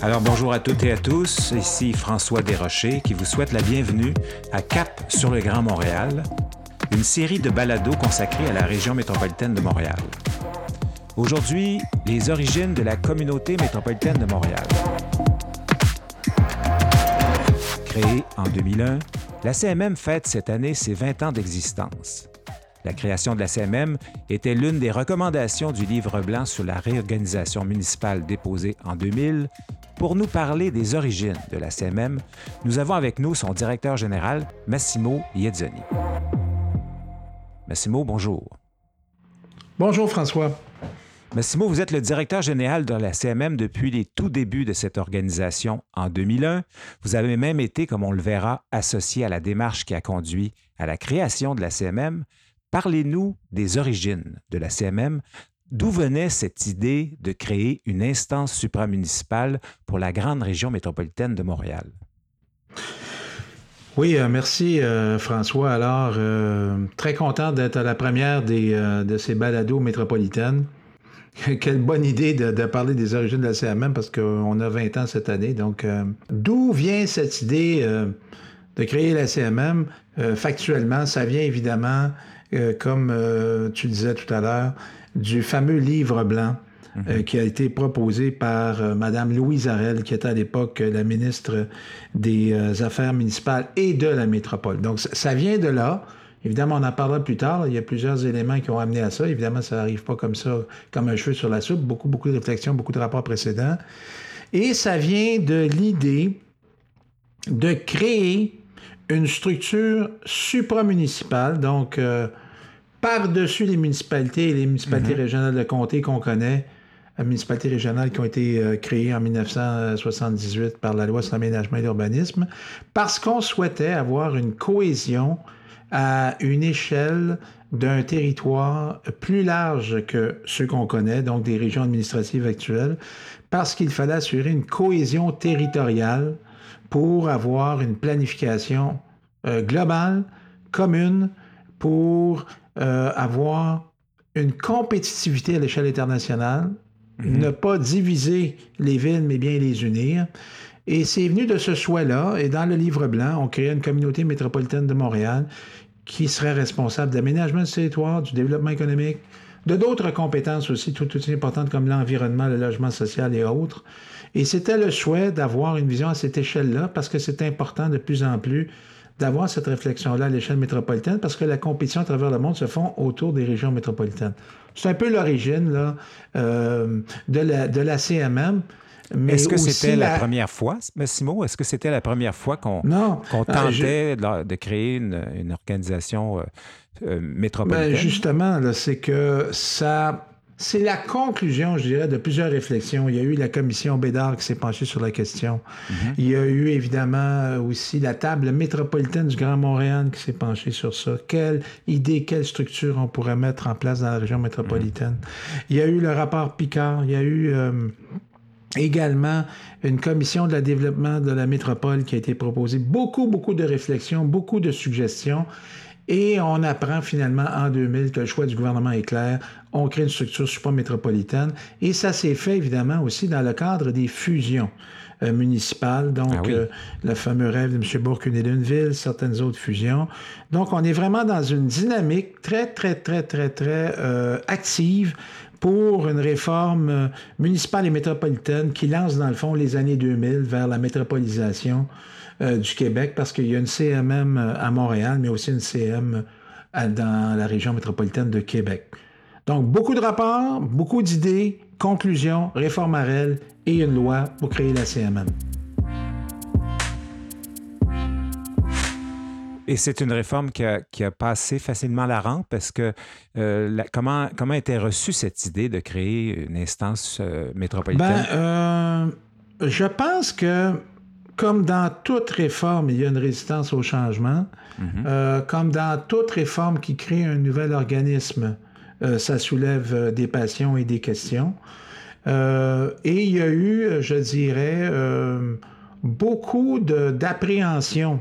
Alors bonjour à toutes et à tous, ici François Desrochers qui vous souhaite la bienvenue à Cap sur le Grand Montréal, une série de balados consacrés à la région métropolitaine de Montréal. Aujourd'hui, les origines de la communauté métropolitaine de Montréal. Créée en 2001, la CMM fête cette année ses 20 ans d'existence. La création de la CMM était l'une des recommandations du livre blanc sur la réorganisation municipale déposé en 2000. Pour nous parler des origines de la CMM, nous avons avec nous son directeur général, Massimo Iezzoni. Massimo, bonjour. Bonjour François. Massimo, vous êtes le directeur général de la CMM depuis les tout débuts de cette organisation en 2001. Vous avez même été, comme on le verra, associé à la démarche qui a conduit à la création de la CMM. Parlez-nous des origines de la CMM. D'où venait cette idée de créer une instance supramunicipale pour la grande région métropolitaine de Montréal? Oui, euh, merci euh, François. Alors, euh, très content d'être à la première de ces balados métropolitaines. Quelle bonne idée de, parler des origines de la CMM parce qu'on a 20 ans cette année. Donc, d'où vient cette idée de créer la CMM? Factuellement, ça vient évidemment, comme tu disais tout à l'heure, du fameux livre blanc mhm. qui a été proposé par Mme Louise Arel, qui était à l'époque la ministre des Affaires municipales et de la métropole. Donc, ça vient de là. Évidemment, on en parlera plus tard. Il y a plusieurs éléments qui ont amené à ça. Évidemment, ça n'arrive pas comme ça, comme un cheveu sur la soupe. Beaucoup, beaucoup de réflexions, beaucoup de rapports précédents. Et ça vient de l'idée de créer une structure supramunicipale, donc euh, par-dessus les municipalités et les municipalités mm-hmm. régionales de comté qu'on connaît, les municipalités régionales qui ont été euh, créées en 1978 par la loi sur l'aménagement et l'urbanisme, parce qu'on souhaitait avoir une cohésion à une échelle d'un territoire plus large que ceux qu'on connaît, donc des régions administratives actuelles, parce qu'il fallait assurer une cohésion territoriale pour avoir une planification euh, globale, commune, pour euh, avoir une compétitivité à l'échelle internationale, mm-hmm. ne pas diviser les villes, mais bien les unir. Et c'est venu de ce souhait-là. Et dans le livre blanc, on crée une communauté métropolitaine de Montréal qui serait responsable d'aménagement du territoire, du développement économique, de d'autres compétences aussi tout aussi importantes comme l'environnement, le logement social et autres. Et c'était le souhait d'avoir une vision à cette échelle-là parce que c'est important de plus en plus d'avoir cette réflexion-là à l'échelle métropolitaine parce que la compétition à travers le monde se font autour des régions métropolitaines. C'est un peu l'origine là, euh, de, la, de la CMM. Est-ce que c'était la... première fois, Massimo? Est-ce que c'était la première fois qu'on euh, tentait de créer une, organisation euh, euh, métropolitaine? Ben justement, c'est que ça... C'est la conclusion, je dirais, de plusieurs réflexions. Il y a eu la commission Bédard qui s'est penchée sur la question. Mm-hmm. Il y a eu évidemment aussi la table métropolitaine du Grand Montréal qui s'est penchée sur ça. Quelle idée, quelle structure on pourrait mettre en place dans la région métropolitaine? Mm-hmm. Il y a eu le rapport Picard, il y a eu également une commission de la développement de la métropole qui a été proposée. Beaucoup, beaucoup de réflexions, beaucoup de suggestions. Et on apprend finalement en 2000 que le choix du gouvernement est clair. On crée une structure supramétropolitaine. Et ça s'est fait évidemment aussi dans le cadre des fusions euh, municipales. Donc, ah euh, le fameux rêve de M. Bourque, une ville, certaines autres fusions. Donc, on est vraiment dans une dynamique très, très, très, très, très euh, active pour une réforme euh, municipale et métropolitaine qui lance, dans le fond, les années 2000 vers la métropolisation du Québec, parce qu'il y a une CMM euh, à Montréal, mais aussi une CM dans la région métropolitaine de Québec. Donc, beaucoup de rapports, beaucoup d'idées, conclusions, réforme à et une loi pour créer la CMM. Et c'est une réforme qui a, passé facilement la rampe parce que euh, comment, comment été reçue cette idée de créer une instance euh, métropolitaine? Ben, euh, je pense que, comme dans toute réforme, il y a une résistance au changement. Mhm. comme dans toute réforme qui crée un nouvel organisme, ça soulève des passions et des questions. et il y a eu, je dirais, beaucoup d'appréhension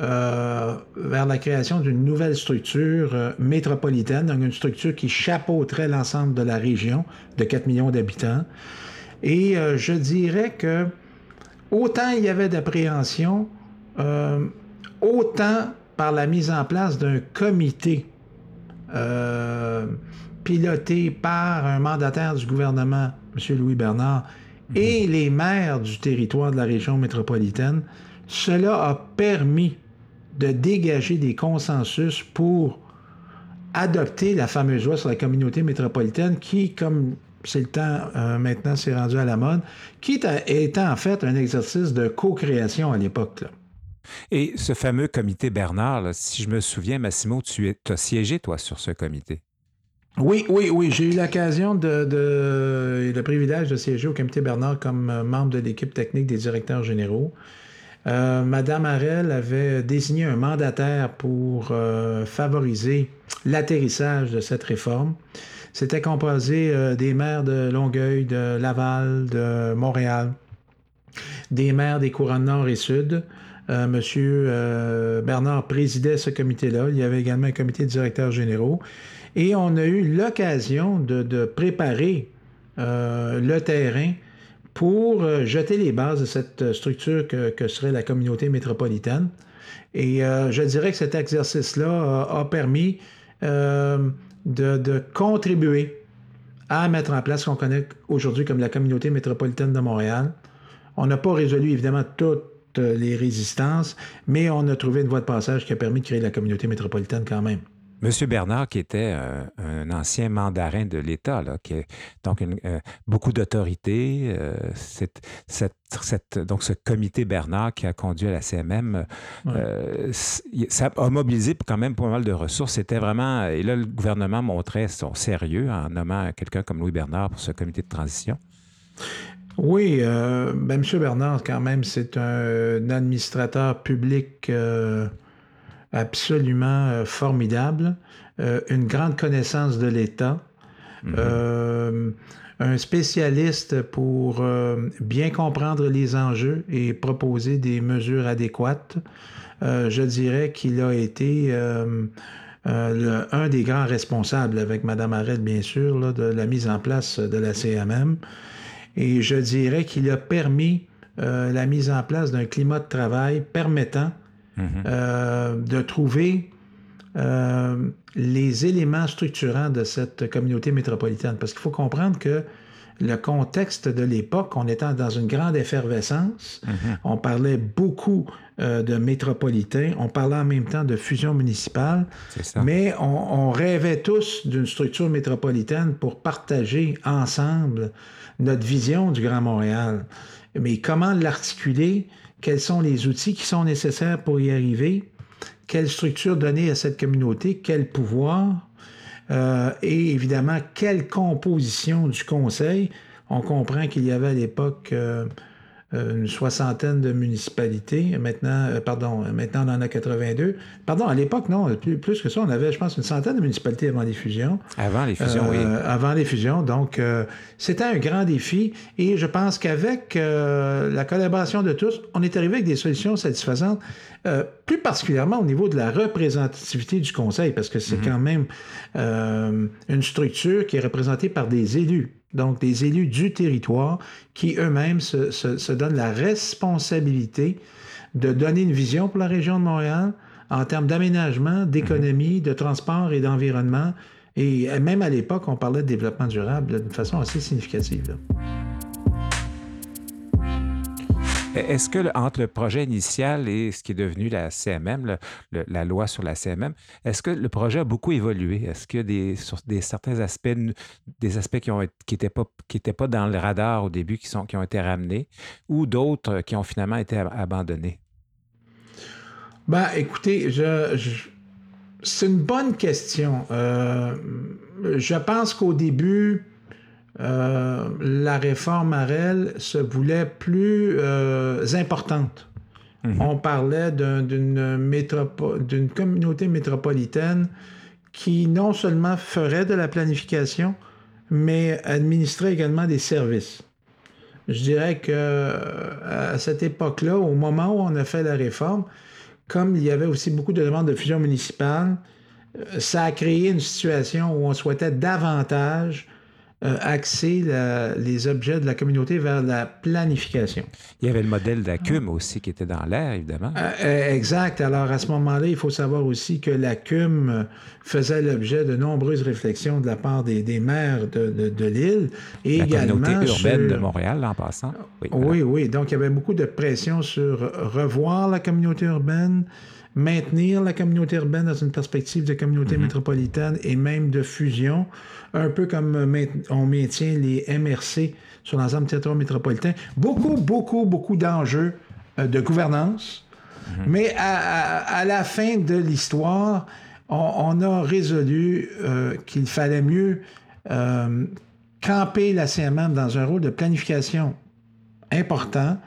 euh, vers la création d'une nouvelle structure euh, métropolitaine, donc une structure qui chapeauterait l'ensemble de la région de 4 millions d'habitants. Et je dirais que autant il y avait d'appréhension, autant par la mise en place d'un comité piloté par un mandataire du gouvernement, M. Louis Bernard, et mhm. les maires du territoire de la région métropolitaine, cela a permis de dégager des consensus pour adopter la fameuse loi sur la communauté métropolitaine qui, comme c'est le temps euh, maintenant, s'est rendu à la mode, qui était en fait un exercice de co-création à l'époque. Et ce fameux comité Bernard, si je me souviens, Massimo, tu as siégé, toi, sur ce comité? Oui, oui, oui. J'ai eu l'occasion de, de, le privilège de siéger au comité Bernard comme euh, membre de l'équipe technique des directeurs généraux. Euh, Madame Harel avait désigné un mandataire pour euh, favoriser l'atterrissage de cette réforme. C'était composé des maires de Longueuil, de Laval, de Montréal, des maires des couronnes nord et sud. Monsieur Bernard présidait ce comité-là. Il y avait également un comité de directeurs généraux. Et on a eu l'occasion de, préparer euh, le terrain pour euh, jeter les bases de cette structure que, serait la communauté métropolitaine. Et euh, je dirais que cet exercice-là a, permis de, contribuer à mettre en place ce qu'on connaît aujourd'hui comme la communauté métropolitaine de Montréal. On n'a pas résolu évidemment toutes les résistances, mais on a trouvé une voie de passage qui a permis de créer la communauté métropolitaine quand même. Monsieur Bernard, qui était un, ancien mandarin de l'État, qui a donc euh, beaucoup d'autorité, euh, donc ce comité Bernard qui a conduit à la CMM, euh, ça a mobilisé quand même pas mal de ressources. C'était vraiment, et là, le gouvernement montrait son sérieux en nommant quelqu'un comme Louis Bernard pour ce comité de transition. Oui, ben, M. Bernard, quand même, c'est un, administrateur public absolument euh, formidable, euh, une grande connaissance de l'État, mhm. euh, un spécialiste pour bien comprendre les enjeux et proposer des mesures adéquates. je dirais qu'il a été un des grands responsables, avec Mme Arrête, bien sûr, de la mise en place de la CMM. Et je dirais qu'il a permis la mise en place d'un climat de travail permettant euh, de trouver euh, les éléments structurants de cette communauté métropolitaine. Parce qu'il faut comprendre que le contexte de l'époque, on était dans une grande effervescence. Mm-hmm. On parlait beaucoup euh, de métropolitains. On parlait en même temps de fusion municipale. Mais on, rêvait tous d'une structure métropolitaine pour partager ensemble notre vision du Grand Montréal. Mais comment l'articuler? Quels sont les outils qui sont nécessaires pour y arriver, quelle structure donner à cette communauté, quel pouvoir, euh, et évidemment, quelle composition du conseil. On comprend qu'il y avait à l'époque euh, une soixantaine de municipalités. Maintenant, euh, pardon, maintenant on en a 82. Pardon, à l'époque, non, plus, que ça, on avait, je pense, une centaine de municipalités avant les fusions. Avant les fusions, oui. Euh, avant les fusions. Donc, c'était un grand défi. Et je pense qu'avec la collaboration de tous, on est arrivé avec des solutions satisfaisantes, plus particulièrement au niveau de la représentativité du conseil, parce que c'est mm-hmm. quand même une structure qui est représentée par des élus donc des élus du territoire qui eux-mêmes se, donnent la responsabilité de donner une vision pour la région de Montréal en termes d'aménagement, d'économie, de transport et d'environnement. Et même à l'époque, on parlait de développement durable d'une façon assez significative. Est-ce que entre le projet initial et ce qui est devenu la CMM, la loi sur la CMM, est-ce que le projet a beaucoup évolué? Est-ce qu'il y a des, certains aspects, des aspects qui n'étaient pas, dans le radar au début, qui, ont été ramenés, ou d'autres qui ont finalement été abandonnés? Ben, écoutez, c'est une bonne question. Euh, je pense qu'au début, euh, la réforme Arel se voulait plus euh, importante. Mhm. On parlait d'une communauté métropolitaine qui non seulement ferait de la planification, mais administrait également des services. Je dirais que euh, à cette époque-là, au moment où on a fait la réforme, comme il y avait aussi beaucoup de demandes de fusion municipale, ça a créé une situation où on souhaitait davantage euh, axer les objets de la communauté vers la planification. Il y avait le modèle d'ACUM aussi qui était dans l'air, évidemment. Euh, euh, exact. Alors, à ce moment-là, il faut savoir aussi que l'ACUM faisait l'objet de nombreuses réflexions de la part des, maires de, l'île et la communauté urbaine de Montréal, en passant. Oui, oui, oui. Donc, il y avait beaucoup de pression sur revoir la communauté urbaine, maintenir la communauté urbaine dans une perspective de communauté mm-hmm. métropolitaine et même de fusion un peu comme euh, on maintient les MRC sur l'ensemble du territoire métropolitain. Beaucoup, beaucoup, beaucoup d'enjeux euh, de gouvernance. Mhm. Mais à, la fin de l'histoire, on, a résolu euh, qu'il fallait mieux camper la CMM dans un rôle de planification important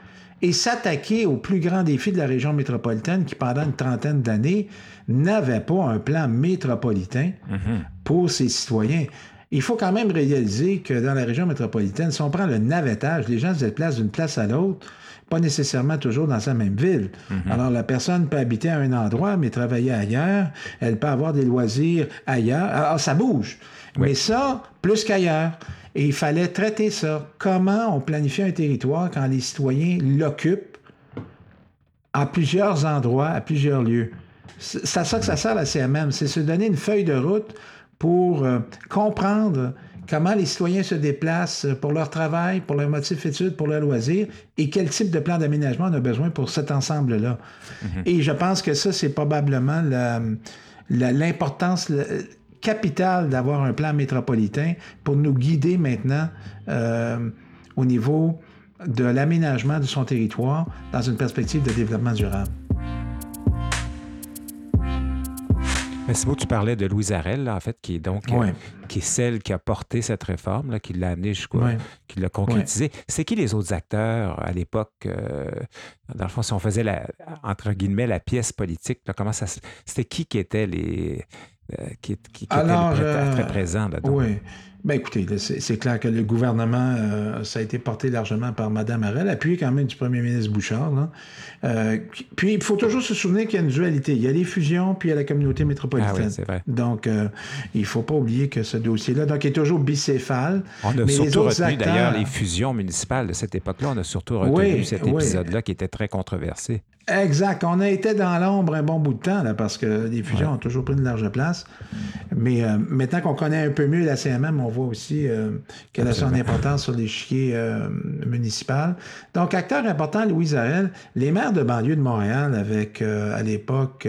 et s'attaquer aux plus grands défis de la région métropolitaine qui, pendant une trentaine d'années, n'avait pas un plan métropolitain mhm. pour ses citoyens il faut quand même réaliser que dans la région métropolitaine, si on prend le navettage, les gens se déplacent d'une place à l'autre, pas nécessairement toujours dans sa même ville. Mhm. Alors, la personne peut habiter à un endroit, mais travailler ailleurs. Elle peut avoir des loisirs ailleurs. Alors, ça bouge. Mais ça, plus qu'ailleurs. Et il fallait traiter ça. Comment on planifie un territoire quand les citoyens l'occupent à plusieurs endroits, à plusieurs lieux? C'est à ça que ça sert la CMM, c'est se donner une feuille de route pour euh, comprendre comment les citoyens se déplacent pour leur travail, pour leur motif études, pour leur loisir, et quel type de plan d'aménagement on a besoin pour cet ensemble-là. Mhm. Et je pense que ça, c'est probablement l'importance capitale d'avoir un plan métropolitain pour nous guider maintenant euh, au niveau de l'aménagement de son territoire dans une perspective de développement durable. c'est beau, tu parlais de Louise Arel, en fait, qui est donc euh, qui est celle qui a porté cette réforme, là, qui l'a amenée jusqu'à, qui l'a concrétisée. C'est qui les autres acteurs à l'époque? Euh, dans le fond, si on faisait la, entre guillemets la pièce politique, comment ça, c'était qui qui était les euh, qui, était très présent là Oui. Bien, écoutez, c'est clair que le gouvernement, euh, ça a été porté largement par Mme Arel, appuyé quand même du premier ministre Bouchard. Euh, puis, il faut toujours se souvenir qu'il y a une dualité. Il y a les fusions, puis il y a la communauté métropolitaine. Ah oui, vrai. Donc, euh, il ne faut pas oublier que ce dossier-là, donc, est toujours bicéphale. On a surtout retenu, d'ailleurs, les fusions municipales de cette époque-là. On a surtout retenu cet épisode-là qui était très controversé. Exact. On a été dans l'ombre un bon bout de temps, là, parce que les fusions ont toujours pris une large place. Mais maintenant qu'on connaît un peu mieux la CMM, on voit aussi euh, qu'elle a son importance sur l'échiquier euh, municipal. Donc, acteur important, Louise Arel, les maires de banlieue de Montréal, avec à l'époque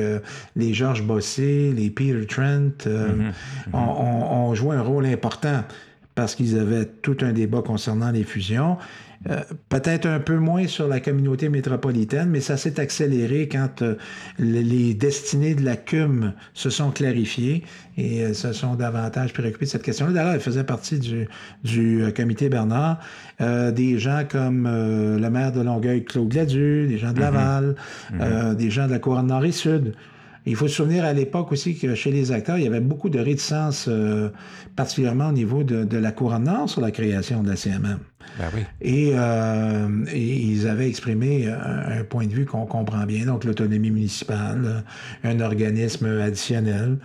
les Georges Bossé, les Peter Trent, mm-hmm. Mm-hmm. ont joué un rôle important parce qu'ils avaient tout un débat concernant les fusions. Euh, peut-être un peu moins sur la communauté métropolitaine, mais ça s'est accéléré quand euh, les destinées de la CUM se sont clarifiées et euh, se sont davantage préoccupées de cette question-là. D'ailleurs, elle faisait partie du, du comité Bernard. des gens comme le maire de Longueuil, Claude Gladu, des gens de mm-hmm. Laval, mm-hmm. des gens de la Couronne Nord et Sud. Il faut se souvenir à l'époque aussi que chez les acteurs, il y avait beaucoup de réticences, euh, particulièrement au niveau de, la couronne nord sur la création de la CMM. Ben oui. Euh, et, ils avaient exprimé un, point de vue qu'on comprend bien, donc l'autonomie municipale, un organisme additionnel.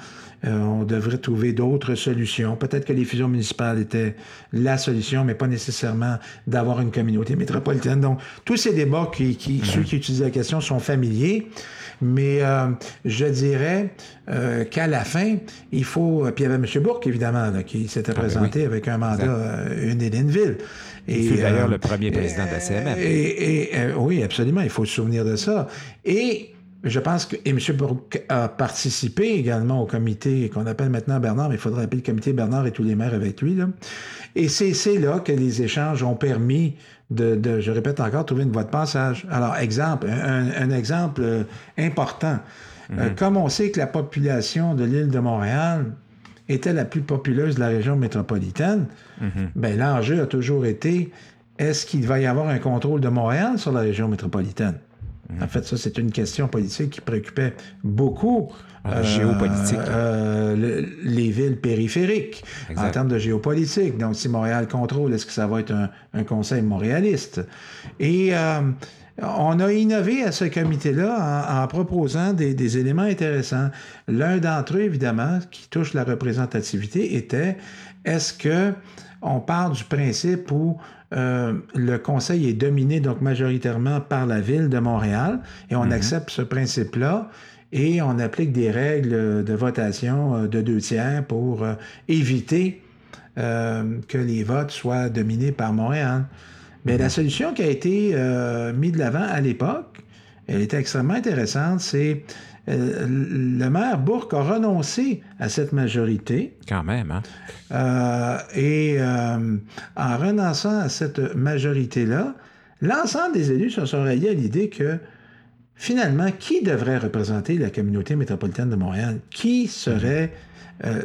Euh, on devrait trouver d'autres solutions. Peut-être que les fusions municipales étaient la solution, mais pas nécessairement d'avoir une communauté métropolitaine. Donc, tous ces débats, qui, qui ceux qui utilisent la question sont familiers. Mais euh, je dirais euh, qu'à la fin, il faut. Puis il y avait M. Bourque, évidemment, qui s'était ah, ben présenté avec un mandat, euh, une Élineville. Et, il fut d'ailleurs le premier président de la CMM. Et, oui, absolument, il faut se souvenir de ça. Et je pense que et M. Bourque a participé également au comité qu'on appelle maintenant Bernard, mais il faudrait appeler le comité Bernard et tous les maires avec lui. Là. Et c'est là que les échanges ont permis de, je répète encore, trouver une voie de passage. Alors, exemple, un, exemple euh, important. Euh, mhm. comme on sait que la population de l'île de Montréal était la plus populeuse de la région métropolitaine, mhm. ben, l'enjeu a toujours été est-ce qu'il va y avoir un contrôle de Montréal sur la région métropolitaine? En fait, ça, c'est une question politique qui préoccupait beaucoup euh, géopolitique. Euh, les villes périphériques en termes de géopolitique. Donc, si Montréal contrôle, est-ce que ça va être un, conseil montréaliste? Et euh, on a innové à ce comité-là en, proposant des, éléments intéressants. L'un d'entre eux, évidemment, qui touche la représentativité, était est-ce que on part du principe où euh, le conseil est dominé donc majoritairement par la ville de Montréal et on accepte ce principe-là et on applique des règles de votation de deux tiers pour éviter que les votes soient dominés par Montréal. Mais la solution qui a été mise de l'avant à l'époque, elle était extrêmement intéressante, c'est euh, le maire Bourque a renoncé à cette majorité. Quand même, hein? Euh, et euh, en renonçant à cette majorité-là, l'ensemble des élus se sont ralliés à l'idée que finalement, qui devrait représenter la communauté métropolitaine de Montréal? Qui serait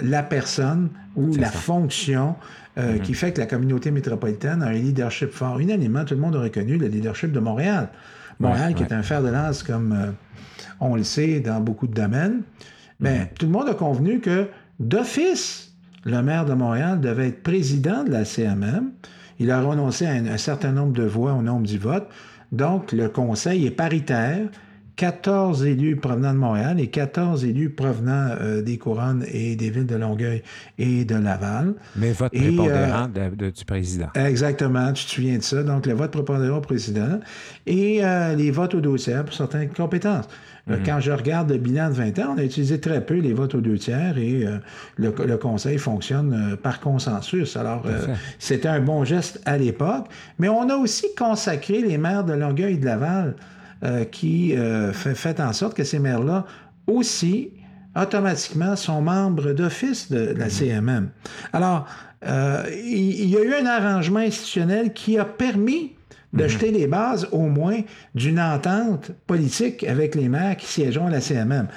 la personne ou la fonction mm-hmm. qui fait que la communauté métropolitaine a un leadership fort? Unanimement, tout le monde a reconnu le leadership de Montréal. Montréal, qui est un fer de lance comme on le sait dans beaucoup de domaines, mais mhm. tout le monde a convenu que d'office, le maire de Montréal devait être président de la CMM. Il a renoncé à un, certain nombre de voix au nombre du vote. Donc, le conseil est paritaire. 14 élus provenant de Montréal et 14 élus provenant euh, des couronnes et des villes de Longueuil et de Laval. Mais vote prépondérant euh, du président. Exactement, tu te souviens de ça. Donc, le vote prépondérant au président et euh, les votes au dossier pour certaines compétences. Mhm. Quand je regarde le bilan de 20 ans, on a utilisé très peu les votes aux deux tiers et euh, le, Conseil fonctionne par consensus. Alors, c'était un bon geste à l'époque. Mais on a aussi consacré les maires de Longueuil et de Laval qui fait, fait, en sorte que ces maires-là aussi, automatiquement, sont membres d'office de, la CMM. Alors, il y a eu un arrangement institutionnel qui a permis de mhm. jeter les bases au moins d'une entente politique avec les maires qui siégeont à la CMM.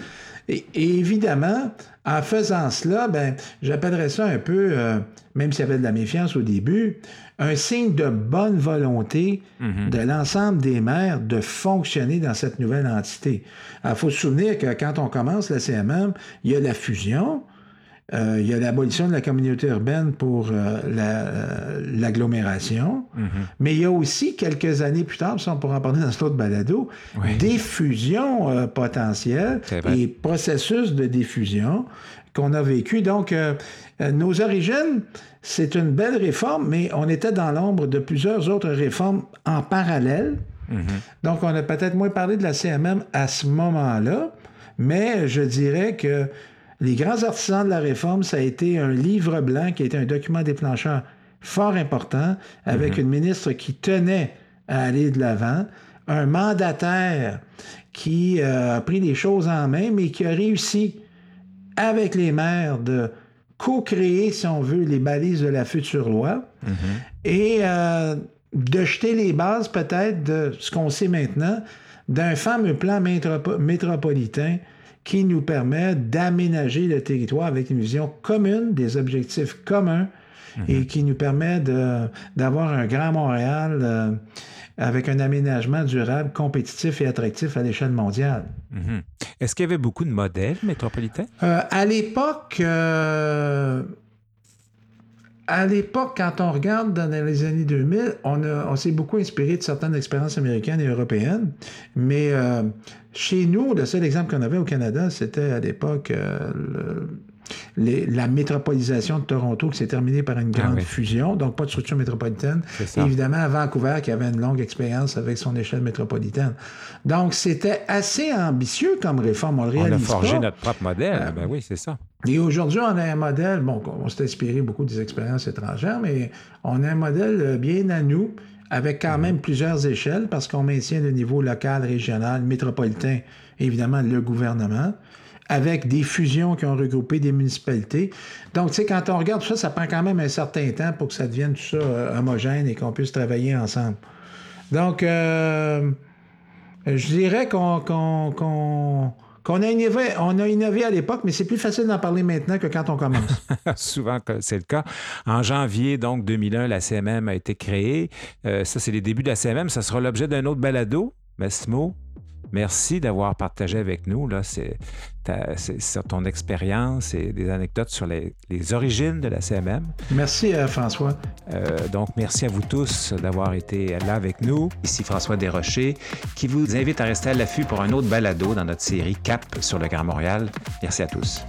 Et, évidemment, en faisant cela, ben, j'appellerais ça un peu, euh, même s'il y avait de la méfiance au début, un signe de bonne volonté mhm. de l'ensemble des maires de fonctionner dans cette nouvelle entité. Il faut se souvenir que quand on commence la CMM, il y a la fusion, euh, il y a l'abolition de la communauté urbaine pour euh, euh, l'agglomération, mhm. mais il y a aussi quelques années plus tard, ça on pourra en parler dans ce autre balado, des fusions potentielles et processus de diffusion qu'on a vécu. Donc, nos origines, c'est une belle réforme, mais on était dans l'ombre de plusieurs autres réformes en parallèle. Mhm. Donc, on a peut-être moins parlé de la CMM à ce moment-là, mais je dirais que les grands artisans de la réforme, ça a été un livre blanc qui a été un document déclencheur fort important avec mhm. une ministre qui tenait à aller de l'avant, un mandataire qui euh, a pris les choses en main, mais qui a réussi avec les maires de co-créer, si on veut, les balises de la future loi mhm. et euh, de jeter les bases peut-être de ce qu'on sait maintenant d'un fameux plan métropolitain qui nous permet d'aménager le territoire avec une vision commune, des objectifs communs, mhm. et qui nous permet d'avoir un grand Montréal euh, avec un aménagement durable, compétitif et attractif à l'échelle mondiale. Mhm. Est-ce qu'il y avait beaucoup de modèles métropolitains? Euh, à l'époque, euh, à l'époque, quand on regarde dans les années 2000, on, s'est beaucoup inspiré de certaines expériences américaines et européennes, mais euh, chez nous, le seul exemple qu'on avait au Canada, c'était à l'époque euh, la métropolisation de Toronto qui s'est terminée par une grande ah fusion, donc pas de structure métropolitaine. évidemment, à Vancouver, qui avait une longue expérience avec son échelle métropolitaine. Donc, c'était assez ambitieux comme réforme. On, a forgé notre propre modèle. Euh, ben oui, c'est ça. Et aujourd'hui, on a un modèle, bon, on s'est inspiré beaucoup des expériences étrangères, mais on a un modèle bien à nous, avec quand même plusieurs échelles, parce qu'on maintient le niveau local, régional, métropolitain, évidemment le gouvernement avec des fusions qui ont regroupé des municipalités. Donc, tu sais, quand on regarde tout ça, ça prend quand même un certain temps pour que ça devienne tout ça euh, homogène et qu'on puisse travailler ensemble. Donc, euh, je dirais qu'on a innové, on a innové à l'époque, mais c'est plus facile d'en parler maintenant que quand on commence. Souvent, c'est le cas. En janvier, donc, 2001, la CMM a été créée. Euh, ça, c'est les débuts de la CMM. Ça sera l'objet d'un autre balado. Massimo, Merci d'avoir partagé avec nous là, c'est, ton expérience et des anecdotes sur les, origines de la CMM. Merci euh, François. Euh, donc, merci à vous tous d'avoir été là avec nous. Ici François Desrochers qui vous invite à rester à l'affût pour un autre balado dans notre série CAP sur le Grand Montréal. Merci à tous.